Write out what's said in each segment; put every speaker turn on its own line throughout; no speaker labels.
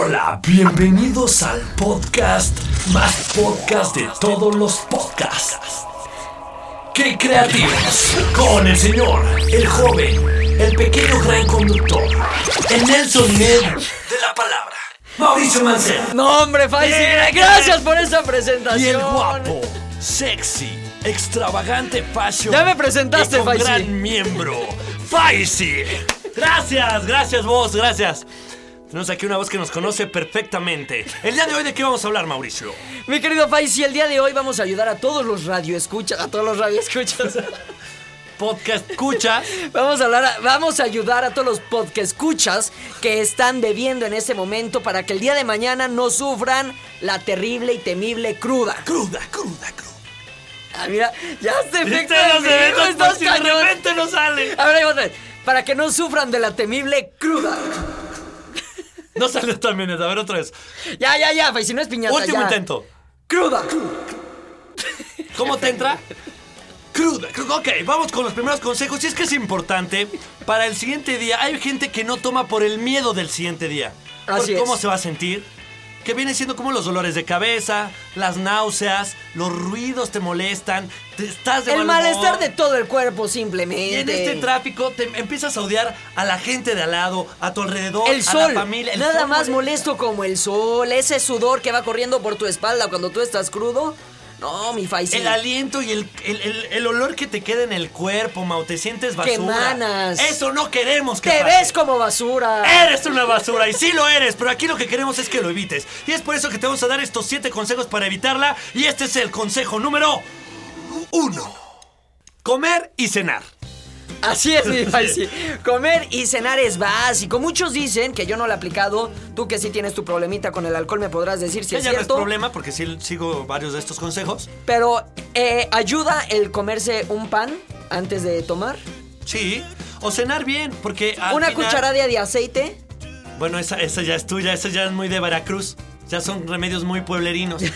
Hola, bienvenidos al podcast más podcast de todos los podcasts. ¡Qué creativos! Con el señor, el joven, el pequeño gran conductor, el Nelson Ned de la palabra, Mauricio Mancera.
No, hombre, Faisy,
Bien.
gracias por esa
Y
presentación.
el guapo, sexy, extravagante fashion.
Ya me presentaste,
y
Faisy.
gran miembro, Faisy.
Gracias, gracias vos, gracias. Tenemos aquí una voz que nos conoce perfectamente. El día de hoy, ¿de qué vamos a hablar, Mauricio?
Mi querido Faisy, el día de hoy vamos a ayudar a todos los radioescuchas, a todos los radioescuchas.
Podcast escucha.
vamos a hablar, a- vamos a ayudar a todos los podcast escuchas que están bebiendo en este momento para que el día de mañana no sufran la terrible y temible cruda.
Cruda, cruda, cruda.
Ah, mira, ya se efecto de
de repente no sale.
A ver, ahí. Para que no sufran de la temible cruda.
No salió también, a ver otra vez.
Ya, ya, ya, Faisy, no es piñata.
Último
ya.
intento.
Cruda.
¿Cómo te entra?
Cruda.
Ok, vamos con los primeros consejos. Y es que es importante para el siguiente día. Hay gente que no toma por el miedo del siguiente día. Por
Así es.
¿Cómo se va a sentir? Que viene siendo como los dolores de cabeza, las náuseas, los ruidos te molestan, te estás de
El
mal humor.
malestar de todo el cuerpo, simplemente.
Y en este tráfico te empiezas a odiar a la gente de al lado, a tu alrededor,
El
a
sol,
la familia. El
nada
sol
más
molesta.
molesto como el sol, ese sudor que va corriendo por tu espalda cuando tú estás crudo. No, mi Faisy.
El aliento y el, el- el- el olor que te queda en el cuerpo, Mau. Te sientes basura.
Que emanas.
Eso no queremos que
Te
pase.
ves como basura.
Eres una basura y sí lo eres, pero aquí lo que queremos es que lo evites. Y es por eso que te vamos a dar estos siete consejos para evitarla. Y este es el consejo número uno. Comer y cenar.
Así es, mi. Comer y cenar es básico. Muchos dicen que yo no lo he aplicado. Tú que sí tienes tu problemita con el alcohol me podrás decir si es
ya no es
cierto.
problema porque sí sigo varios de estos consejos.
Pero eh, ayuda el comerse un pan antes de tomar.
Sí. O cenar bien, porque al
Una
final-
cucharada de aceite.
Bueno, esa, esa ya es tuya, esa ya es muy de Veracruz. Ya son remedios muy pueblerinos.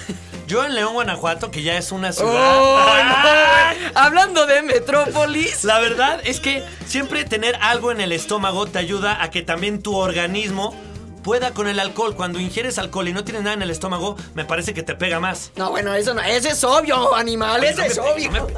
Yo en León, Guanajuato, que ya es una ciudad. ¡Ah!
Hablando de Metrópolis.
La verdad es que siempre tener algo en el estómago te ayuda a que también tu organismo pueda con el alcohol. Cuando ingieres alcohol y no tienes nada en el estómago, me parece que te pega más.
No, bueno, eso no, ese es obvio, animal, ese
no
es
me-
obvio.
no me-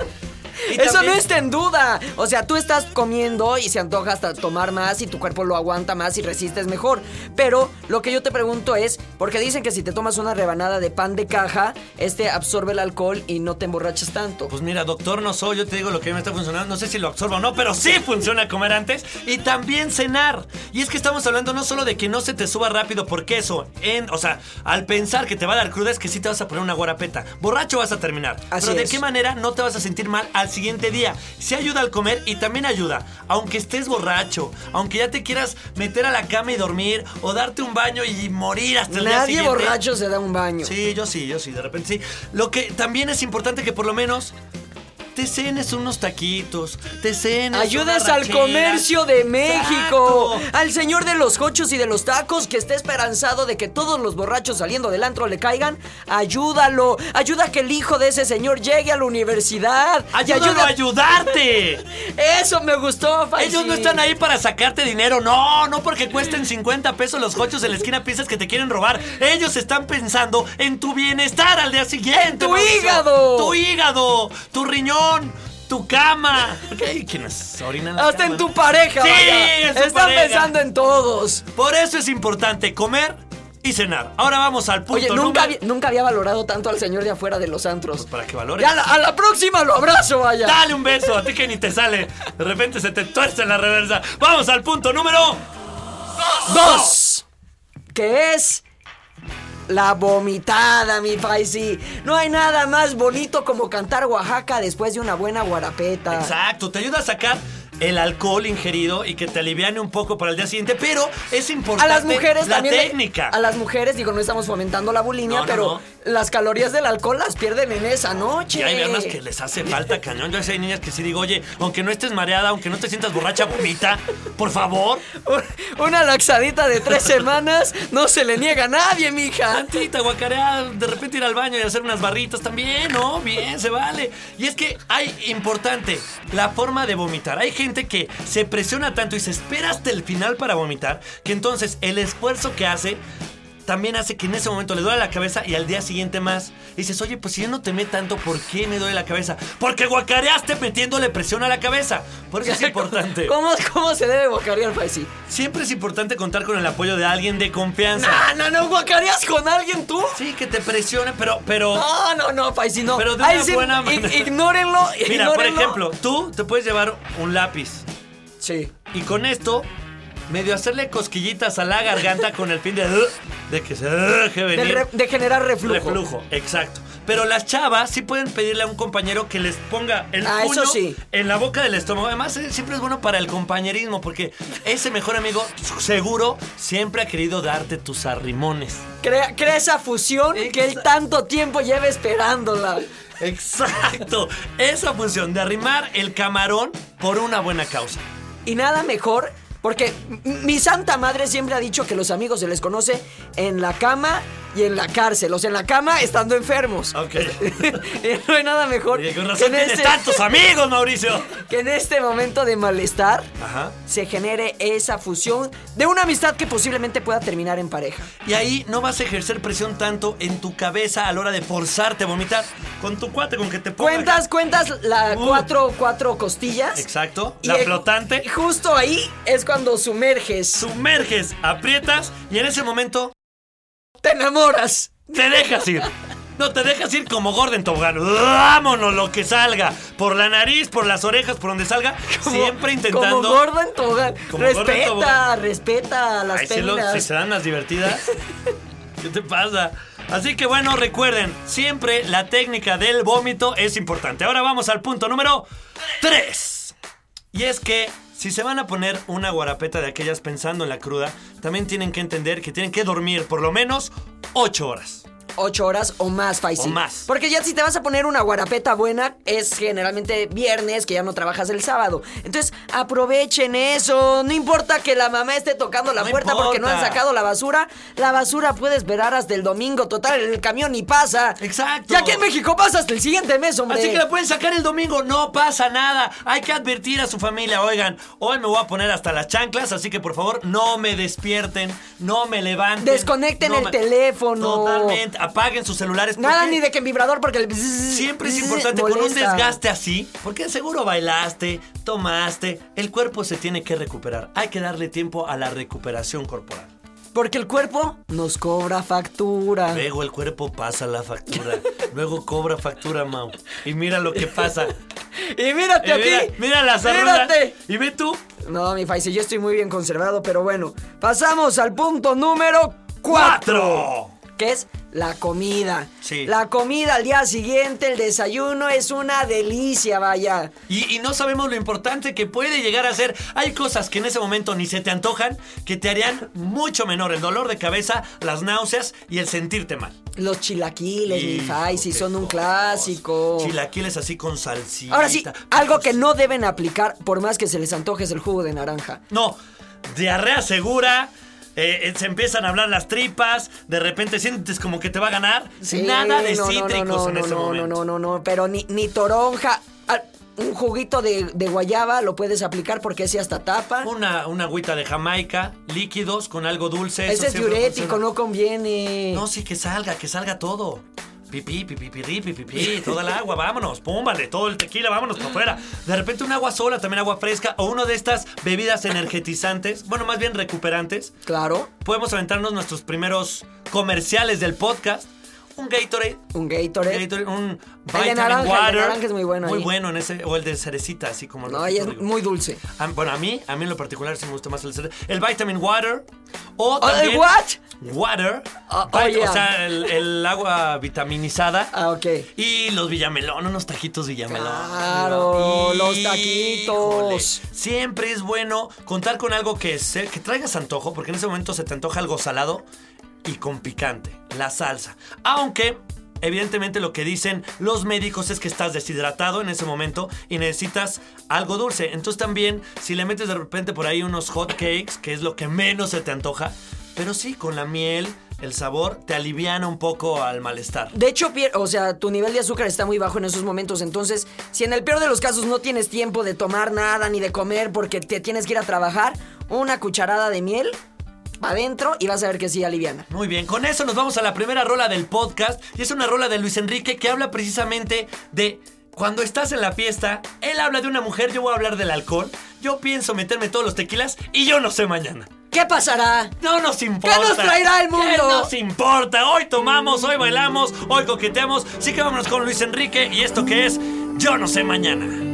Eso
también-
no está en duda. O sea, tú estás comiendo y se antoja hasta tomar más y tu cuerpo lo aguanta más y resistes mejor. Pero lo que yo te pregunto es, porque dicen que si te tomas una rebanada de pan de caja, este absorbe el alcohol y no te emborrachas tanto.
Pues mira, doctor no soy, yo te digo lo que me está funcionando, no sé si lo absorbo o no, pero sí funciona comer antes y también cenar. Y es que estamos hablando no solo de que no se te suba rápido por queso, en, o sea, al pensar que te va a dar cruda es que sí te vas a poner una guarapeta. Borracho vas a terminar.
Así
pero de qué manera no te vas a sentir mal al siguiente día. Sí ayuda al comer y también ayuda, aunque estés borracho, aunque ya te quieras meter a la cama y dormir o darte un baño y morir hasta el día
Nadie
siguiente.
borracho se da un baño.
Sí, yo sí, yo sí, de repente sí. Lo que también es importante que por lo menos te cenes unos taquitos, te cenes
Ayudes
una
al comercio de México,
Exacto.
al señor de los cochos y de los tacos que está esperanzado de que todos los borrachos saliendo del antro le caigan. Ayúdalo, ayuda a que el hijo de ese señor llegue a la universidad.
Ayúdalo
ayuda-
a ayudarte.
Eso me gustó, Faisy.
Ellos no están ahí para sacarte dinero, no, no porque cuesten 50 pesos los cochos en la esquina piensas que te quieren robar. Ellos están pensando en tu bienestar al día siguiente.
¡Tu
Mauricio.
hígado!
Tu hígado, tu riñón, tu cama. Porque hay quienes orinan la
Hasta en tu pareja,
Sí,
vaya. Están
pareja.
pensando en todos.
Por eso es importante comer y cenar. Ahora vamos al punto
Oye, nunca,
número-
había, nunca había valorado tanto al señor de afuera de los antros.
Pues para que valores.
Ya a la, a la próxima lo abrazo, vaya.
Dale un beso, a ti que ni te sale. De repente se te tuerce en la reversa. Vamos al punto número.
Dos. Que es la vomitada, mi Faisy. No hay nada más bonito como cantar Oaxaca después de una buena guarapeta.
Exacto, te ayuda a sacar el alcohol ingerido y que te aliviane un poco para el día siguiente, pero es
A
importante
las mujeres
la
le-
técnica.
a las mujeres, digo, no estamos fomentando la bulimia,
No, no,
pero
no.
Las calorías del alcohol las pierden en esa noche.
Y hay unas que les hace falta cañón. Yo sé, hay niñas que sí digo, oye, aunque no estés mareada, aunque no te sientas borracha, vomita, por favor.
Una laxadita de tres semanas no se le niega a nadie, mija.
Tantita, guacarear, de repente ir al baño y hacer unas barritas también, ¿no? Bien, se vale. Y es que hay, importante, la forma de vomitar. Hay gente que se presiona tanto y se espera hasta el final para vomitar, que entonces el esfuerzo que hace también hace que en ese momento le duele la cabeza y al día siguiente más. Y dices, oye, pues si yo no te me tanto, ¿por qué me duele la cabeza? Porque guacareaste metiéndole presión a la cabeza. Por eso es importante.
¿Cómo, cómo se debe guacarear, Faisy?
Siempre es importante contar con el apoyo de alguien de confianza.
No, no, no, guacareas con alguien tú.
Sí, que te presione, pero, pero.
No, no, no, Faisy, no.
Pero de una
sí,
buena
ig-
manera.
Ignórenlo,
Mira, por
ignórenlo.
ejemplo, tú te puedes llevar un lápiz
Sí.
y con esto medio hacerle cosquillitas a la garganta con el fin de, de que se deje
re- de generar reflujo.
Reflujo, exacto. Pero las chavas sí pueden pedirle a un compañero que les ponga el
Ah, eso sí.
en la boca del estómago. Además, eh, siempre es bueno para el compañerismo porque ese mejor amigo seguro siempre ha querido darte tus arrimones.
Crea, crea esa fusión que él tanto tiempo lleva esperándola.
Exacto. Esa función de arrimar el camarón por una buena causa.
Y nada mejor, porque mi santa madre siempre ha dicho que los amigos se les conoce en la cama y en la cárcel. O sea, en la cama estando enfermos.
Ok.
Y no hay nada mejor
Oye, con
que,
razón
en
tienes
este,
tantos amigos, Mauricio.
que en este momento de malestar
Ajá.
se genere esa fusión de una amistad que posiblemente pueda terminar en pareja.
Y ahí no vas a ejercer presión tanto en tu cabeza a la hora de forzarte a vomitar. Con tu cuate, con que te ponga.
Cuentas, cuentas la
Uh.
cuatro, cuatro costillas.
Exacto.
Y
La flotante.
y Justo ahí es cuando sumerges.
Sumerges, aprietas y en ese momento
Te enamoras.
te dejas ir. No, te dejas ir como Gordon Tobogán. Vámonos lo que salga. Por la nariz, por las orejas, por donde salga.
Como-
siempre intentando.
Como gordo en tobogán.
Como
Respeta,
tobogán.
respeta las
Ay, si, lo- si se dan las divertidas. ¿Qué te pasa? Así que bueno, recuerden, siempre la técnica del vómito es importante. Ahora vamos al punto número 3. Y es que si se van a poner una guarapeta de aquellas pensando en la cruda, también tienen que entender que tienen que dormir por lo menos 8 horas.
Ocho horas o más, Faisy.
O más.
Porque ya si te vas a poner una guarapeta buena, es generalmente viernes, que ya no trabajas el sábado. Entonces, aprovechen eso. No importa que la mamá esté tocando la
No
puerta porque no han sacado la basura. La basura puede esperar hasta el domingo. Total, el camión ni pasa.
Exacto.
Ya que en México pasa hasta el siguiente mes, hombre.
Así que la pueden sacar el domingo, no pasa nada. Hay que advertir a su familia, oigan, hoy me voy a poner hasta las chanclas, así que por favor no me despierten, no me levanten.
Desconecten
no
el teléfono.
Totalmente, apaguen sus celulares.
Nada ni de que en vibrador porque el
Siempre es importante con un desgaste así, porque seguro bailaste, tomaste, el cuerpo se tiene que recuperar. Hay que darle tiempo a la recuperación corporal.
Porque el cuerpo nos cobra factura.
Luego el cuerpo pasa la factura, luego cobra factura, Mau. Y mira lo que pasa.
Y mírate
Y
a
mira,
ti.
mira las arrugas. Y ve tú,
No, mi Faisy, yo estoy muy bien conservado, pero bueno. Pasamos al punto número 4.
¡Cuatro!
Que es la comida.
Sí.
La comida al día siguiente, el desayuno, es una delicia, vaya.
Y, y no sabemos lo importante que puede llegar a ser. Hay cosas que en ese momento ni se te antojan, que te harían mucho menor el dolor de cabeza, las náuseas y el sentirte mal.
Los chilaquiles, mi Faisy,
qué
son un clásico.
Chilaquiles así con salsita.
Ahora sí, algo que no deben aplicar por más que se les antoje es el jugo de naranja.
No, diarrea segura. Eh, eh, se empiezan a hablar las tripas, de repente sientes como que te va a ganar.
Sí,
Nada de
no, no,
cítricos
no, no,
en
no,
ese
no,
momento.
No, no, no, pero ni, ni toronja. Ah, Un juguito de, de guayaba lo puedes aplicar porque ese hasta tapa.
Una, una agüita de Jamaica, líquidos con algo dulce.
Ese es diurético,
funciona.
no conviene.
No, sí, que salga, que salga todo. Pipí, pipí, pipí, pipí, toda el agua, vámonos, púmbale, todo el tequila, vámonos para afuera. De repente un agua sola, también agua fresca, o una de estas bebidas energetizantes, bueno, más bien recuperantes.
Claro,
Podemos aventarnos nuestros primeros comerciales del podcast. Un Gatorade.
un Gatorade.
Gatorade, un
El de
Vitamin
el de
Water.
naranja es muy bueno
Muy
ahí.
bueno en ese, o el de cerecita, así como
No, y es muy dulce.
a- bueno, a mí, a mí en lo particular sí me gusta más el cere- El Vitamin Water. O
Oh, ¿el
también.
what?
Water.
Oh, oh, yeah.
O sea, el, el agua vitaminizada.
Ah, ok.
Y los villamelón, unos taquitos villamelón.
Claro, los
Híjole,
taquitos.
Siempre es bueno contar con algo que, se, que traigas antojo, porque en ese momento se te antoja algo salado y con picante, la salsa. Aunque, evidentemente, lo que dicen los médicos es que estás deshidratado en ese momento y necesitas algo dulce. Entonces, también, si le metes de repente por ahí unos hot cakes, que es lo que menos se te antoja, pero sí, con la miel, el sabor, te aliviana un poco al malestar.
De hecho, o sea, tu nivel de azúcar está muy bajo en esos momentos. Entonces, si en el peor de los casos no tienes tiempo de tomar nada ni de comer porque te tienes que ir a trabajar, una cucharada de miel para adentro y vas a ver que sí aliviana.
Muy bien, con eso nos vamos a la primera rola del podcast. Y es una rola de Luis Enrique que habla precisamente de cuando estás en la fiesta. Él habla de una mujer, yo voy a hablar del alcohol. Yo pienso meterme todos los tequilas y yo no sé mañana.
¿Qué pasará?
No nos importa.
¿Qué nos traerá el mundo?
¿Qué nos importa? Hoy tomamos, hoy bailamos, hoy coqueteamos. Así que vámonos con Luis Enrique y esto que es Yo no sé mañana.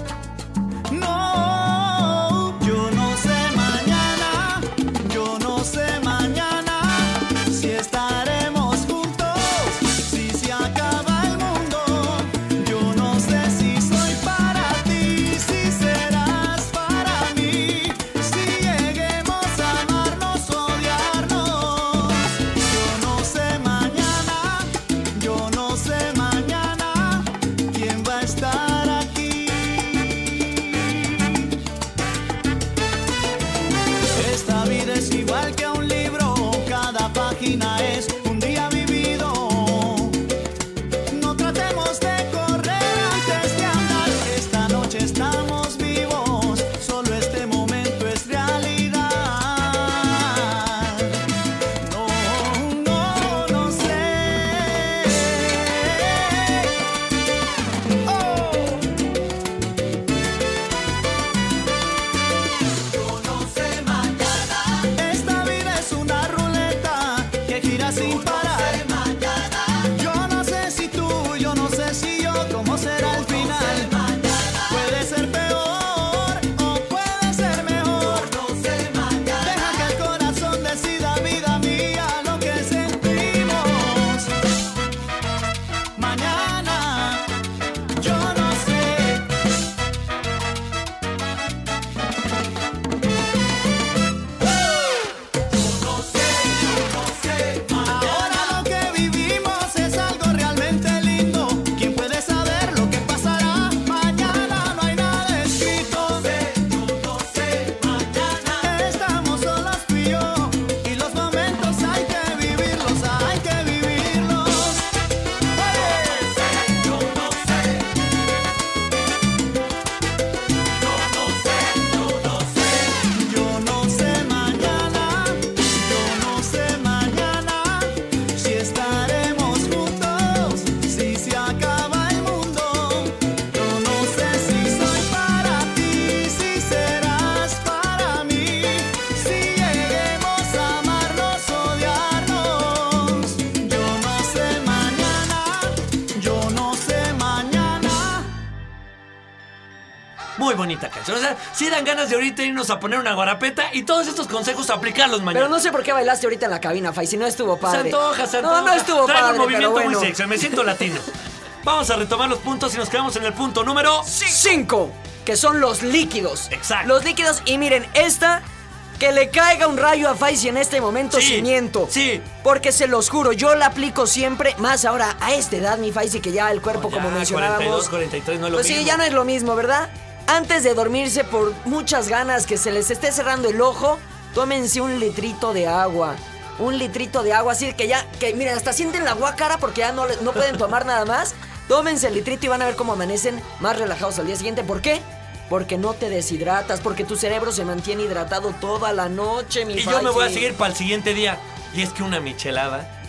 Muy bonita canción. O sea, sí dan ganas de ahorita irnos a poner una guarapeta y todos estos consejos aplicarlos mañana.
Pero no sé por qué bailaste ahorita en la cabina, Fai, si no estuvo
Se
padre.
antoja, se antoja.
No, no estuvo
Traigo
padre,
un movimiento
pero
muy
bueno.
sexy, me siento latino. Vamos a retomar los puntos y nos quedamos en el punto número
Cinco, que son los líquidos.
Exacto.
Los líquidos, y miren, esta Que le caiga un rayo a Faisy en este momento
Sí,
sin miento.
sí.
Porque se los juro, yo la aplico siempre, más ahora a esta edad, mi Faisy, que ya el cuerpo,
Ya,
como
42,
mencionábamos.
43 no es lo
pues sí,
mismo.
ya no es lo mismo, ¿verdad? Antes de dormirse por muchas ganas que se les esté cerrando el ojo, tómense un litrito de agua. Un litrito de agua, así que ya, que miren, hasta sienten la guácara porque ya no, no pueden tomar nada más. Tómense el litrito y van a ver cómo amanecen más relajados al día siguiente. ¿Por qué? Porque no te deshidratas, porque tu cerebro se mantiene hidratado toda la noche, mi
Y yo me voy a seguir para el siguiente día. Y es que una michelada.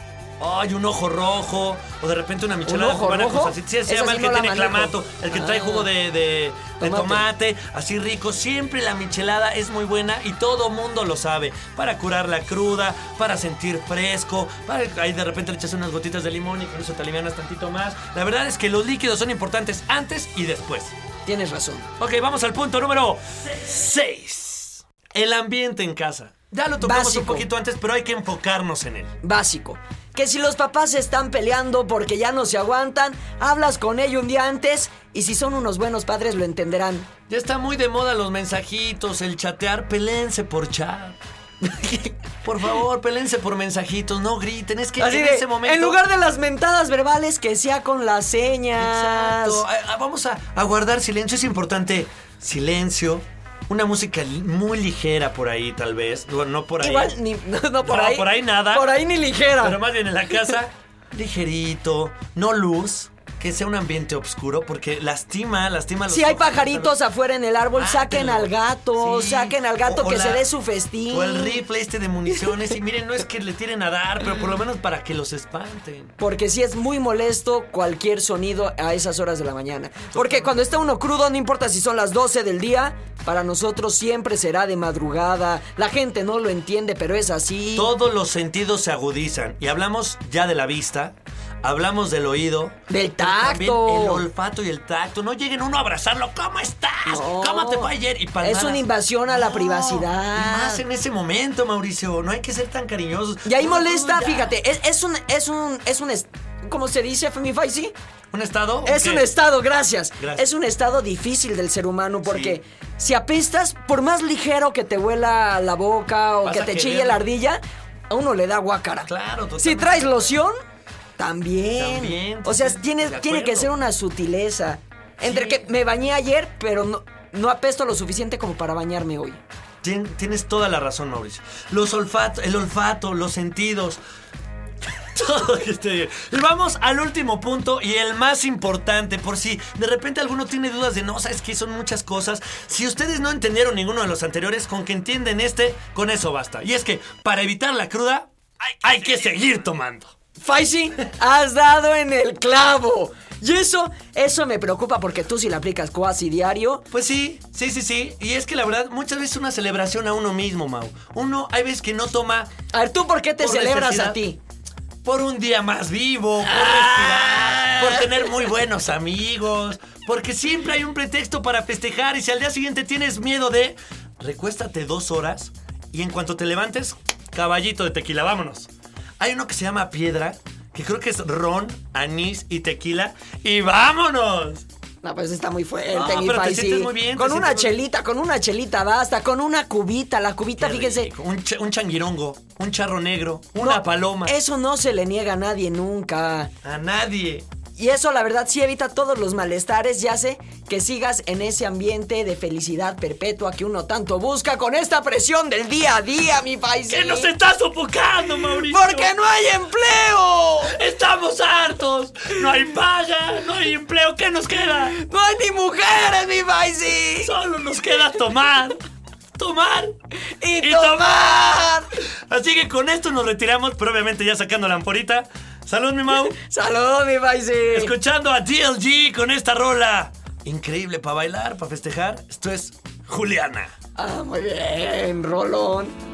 Ay, un ojo rojo. O de repente una michelada cubana
rojo?
con salsita. Sí, se llama
sí
el
no
que tiene
manejo.
clamato. El que trae jugo de, de- de
Tomate.
Así rico. Siempre la michelada es muy buena y todo mundo lo sabe. Para curar la cruda, para sentir fresco. Para ahí de repente le echas unas gotitas de limón y con eso te alivianas tantito más. La verdad es que los líquidos son importantes antes y después.
Tienes razón.
Ok, vamos al punto número 6. El ambiente en casa. Ya lo tocamos un poquito antes, pero hay que enfocarnos en él.
básico. Que si los papás se están peleando porque ya no se aguantan, hablas con ellos un día antes y si son unos buenos padres lo entenderán.
Ya está muy de moda los mensajitos, el chatear, pelense por chat. Por favor, pelense por mensajitos, no griten, es que
Así
en
de,
ese momento...
en lugar de las mentadas verbales, que sea con las señas.
Exacto. Vamos a, a guardar silencio, es importante. Silencio, una música muy ligera por ahí, tal vez. No, no por ahí.
Igual, ni, no, no, por
No,
ahí.
por ahí nada.
Por ahí ni ligera.
Pero más bien en la casa, ligerito, no luz, que sea un ambiente oscuro, porque lastima, lastima los
si hay pajaritos afuera en el árbol, saquen
Mátelo.
al gato,
Sí.
saquen al gato
O- o
que
la-
se dé su festín.
O el rifle este de municiones. Y miren, no es que le tiren a dar, pero por lo menos para que los espanten.
Porque sí es muy molesto cualquier sonido a esas horas de la mañana. Porque cuando está uno crudo, no importa si son las 12 del día, para nosotros siempre será de madrugada. La gente no lo entiende, pero es así.
Todos los sentidos se agudizan. Y hablamos ya de la vista. Hablamos del oído.
Del tacto.
el olfato y el tacto. No lleguen uno a abrazarlo. ¿Cómo estás?
No.
¿Cómo te fue ayer? Y palmadas.
Es una invasión a la
No,
privacidad.
y más en ese momento, Mauricio. No hay que ser tan cariñosos.
Y ahí molesta, fíjate, es, es un, es un, es un, ¿cómo se dice, mi Faisy?
¿Un estado?
Es un estado, gracias.
Gracias.
Es un estado difícil del ser humano porque si apestas, por más ligero que te huela la boca o
Vas
que te
querer.
chille la ardilla, a uno le da guácara.
Claro,
Si
totalmente.
traes loción, también.
También,
o sea, tiene, tiene que ser una sutileza. Entre
Sí.
que me bañé ayer, pero no, no apesto lo suficiente como para bañarme hoy.
Tien- tienes toda la razón, Mauricio. Los olfatos, el olfato, los sentidos. Todo que esté bien. Y vamos al último punto y el más importante, por si de repente alguno tiene dudas de no, sabes que son muchas cosas. Si ustedes no entendieron ninguno de los anteriores, con que entienden este, con eso basta. Y es que para evitar la cruda, hay, hay que seguir tomando.
Faisy, has dado en el clavo. Y eso, eso me preocupa porque tú si la aplicas cuasi diario,
Pues sí, sí, sí, sí. Y es que la verdad, muchas veces es una celebración a uno mismo, Mau. Uno, hay veces que no toma
A ver, ¿tú por qué te
Por
celebras a ti?
por un día más vivo, por
Ah.
respirar, por tener muy buenos amigos, porque siempre hay un pretexto para festejar y si al día siguiente tienes miedo de, recuéstate dos horas y en cuanto te levantes, caballito de tequila, vámonos. Hay uno que se llama piedra, que creo que es ron, anís y tequila y vámonos.
No, pues está muy fuerte,
No,
mi
pero te sientes muy bien, te
Con una
sientes muy-
chelita, con una chelita basta, con una cubita. La cubita,
Qué
fíjense.
rico. Un, ch- un changuirongo, un charro negro, una
no,
paloma.
Eso no se le niega a nadie nunca.
A nadie.
Y eso, la verdad, sí evita todos los malestares y hace que sigas en ese ambiente de felicidad perpetua que uno tanto busca con esta presión del día a día, mi Faisy.
¡Que nos está sofocando, Mauricio!
¡Porque no hay empleo!
¡Estamos hartos! ¡No hay paga! ¡No hay empleo! ¿Qué nos queda?
¡No hay ni mujeres, mi Faisy!
Solo nos queda tomar. Tomar.
¡Y,
Y
tomar!
Así que con esto nos retiramos, pero obviamente ya sacando la amporita. Salud, mi Mau.
¡Saludos, mi Faisy!
Escuchando a DLG con esta rola. Increíble para bailar, para festejar. Esto es Juliana.
Ah, muy bien, Rolón.